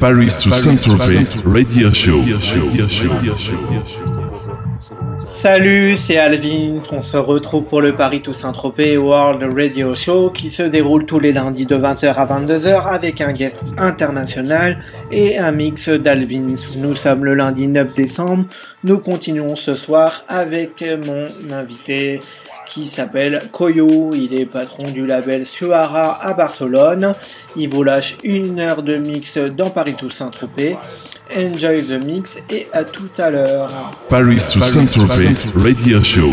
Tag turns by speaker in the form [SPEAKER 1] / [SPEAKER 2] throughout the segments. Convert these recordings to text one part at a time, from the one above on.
[SPEAKER 1] Paris to Saint-Tropez Radio Show.
[SPEAKER 2] Salut, c'est Alvin. On se retrouve pour le Paris to Saint-Tropez World Radio Show qui se déroule tous les lundis de 20h à 22h avec un guest international et un mix d'Alvins. Nous sommes le lundi 9 décembre. Nous continuons ce soir avec mon invité qui s'appelle Koyo. Il est patron du label Suara à Barcelone. Il vous lâche une heure de mix dans Paris to Saint-Tropez. Enjoy the mix et à tout à l'heure.
[SPEAKER 1] Paris to Saint-Tropez Radio Show.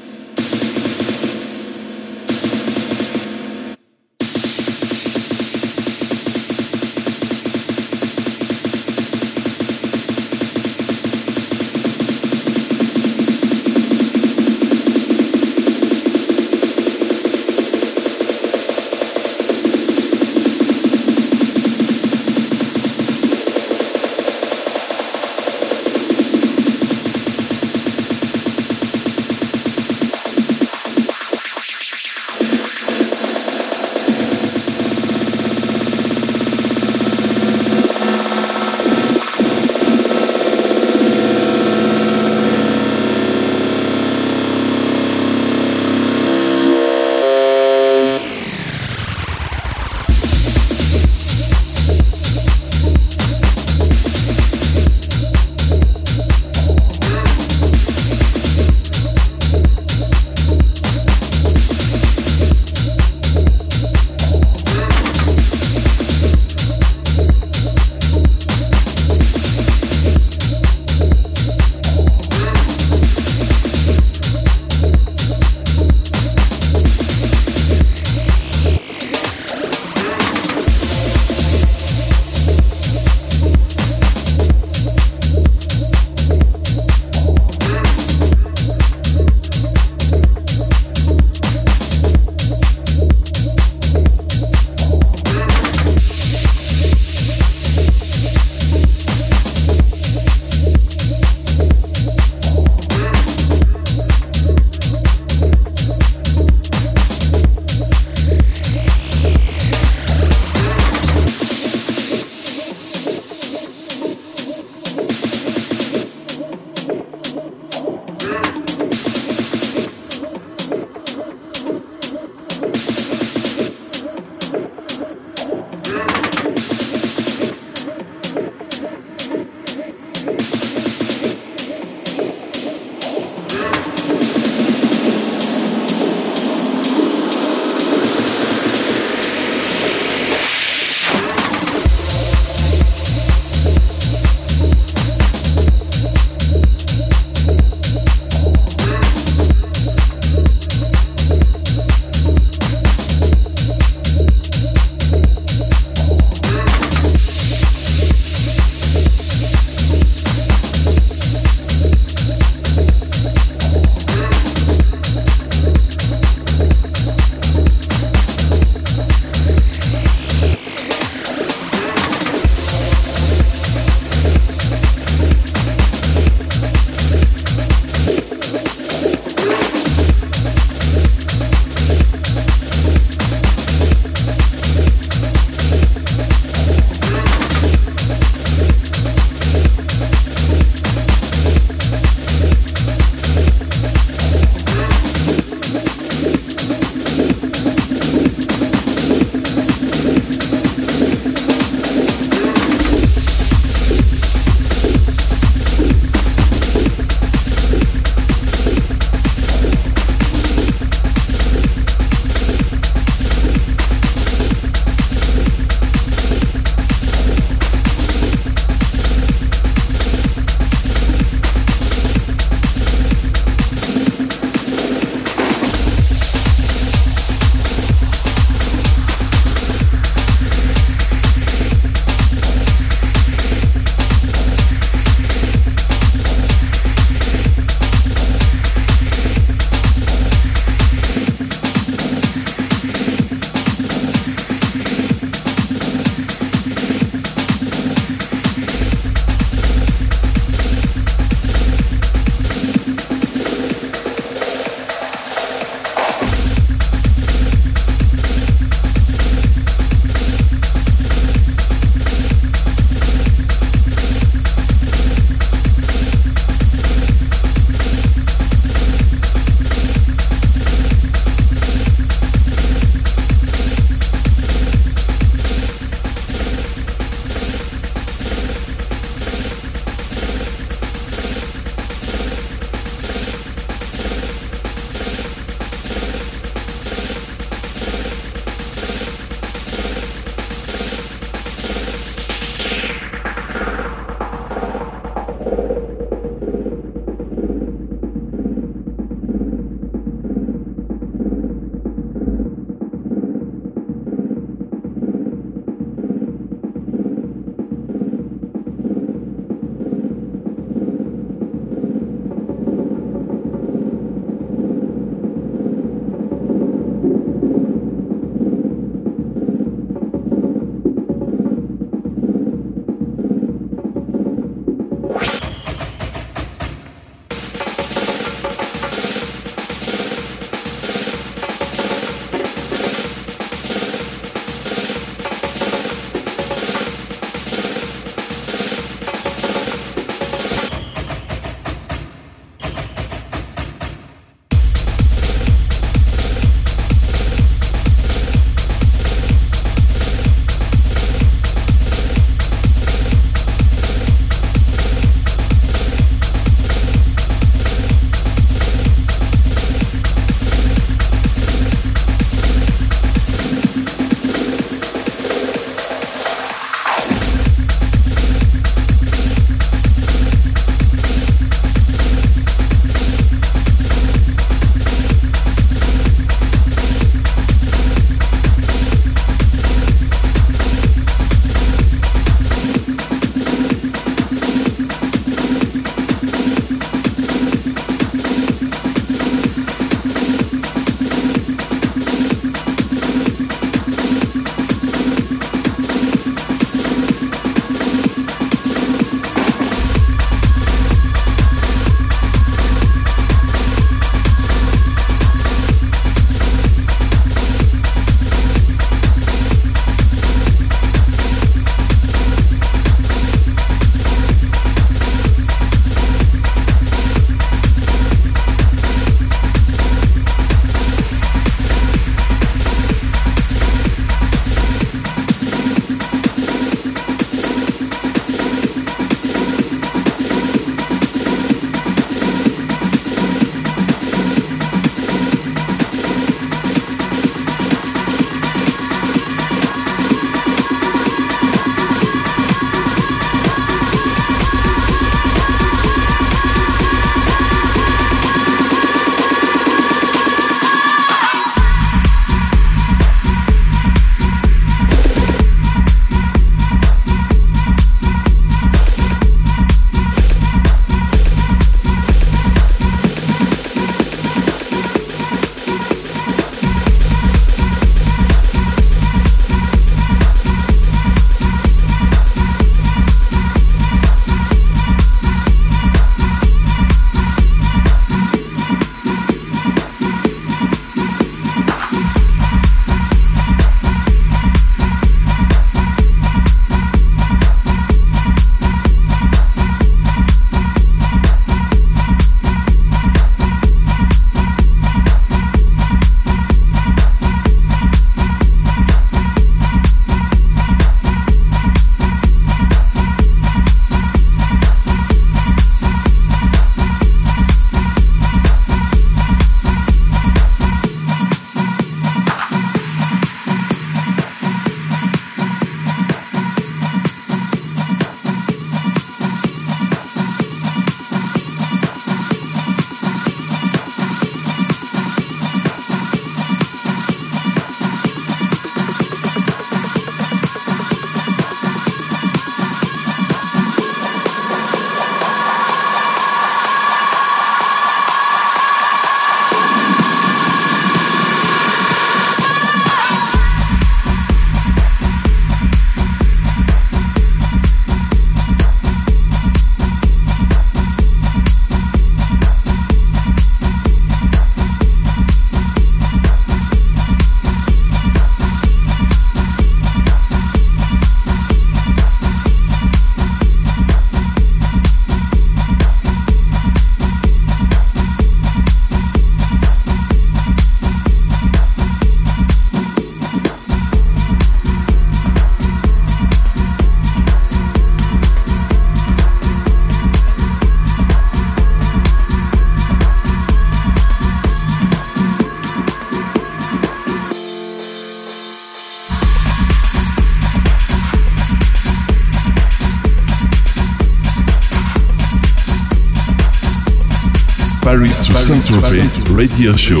[SPEAKER 1] Radio Show.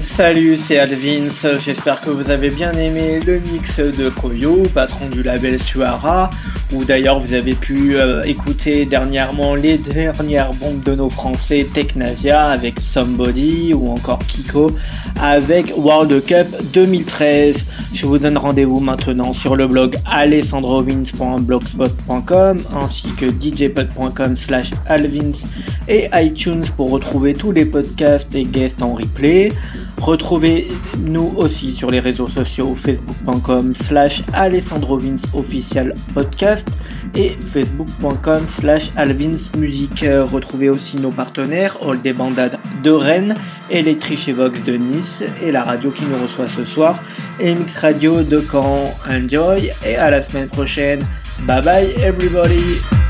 [SPEAKER 2] Salut, c'est Alvins, j'espère que vous avez bien aimé le mix de Koyo, patron du label Suara, où d'ailleurs vous avez pu euh, écouter dernièrement les dernières bombes de nos français Technasia avec Somebody ou encore Kiko avec World Cup 2013. Je vous donne rendez-vous maintenant sur le blog alessandrovins.blogspot.com ainsi que djpod.com slash alvins et iTunes pour retrouver tous les podcasts et guests en replay. Retrouvez-nous aussi sur les réseaux sociaux facebook.com slash official podcast et facebook.com slash alvinsmusic. Retrouvez aussi nos partenaires All des Bandades de Rennes, Electric Vox de Nice et la radio qui nous reçoit ce soir, MX Radio de Caen. Enjoy et à la semaine prochaine. Bye bye everybody.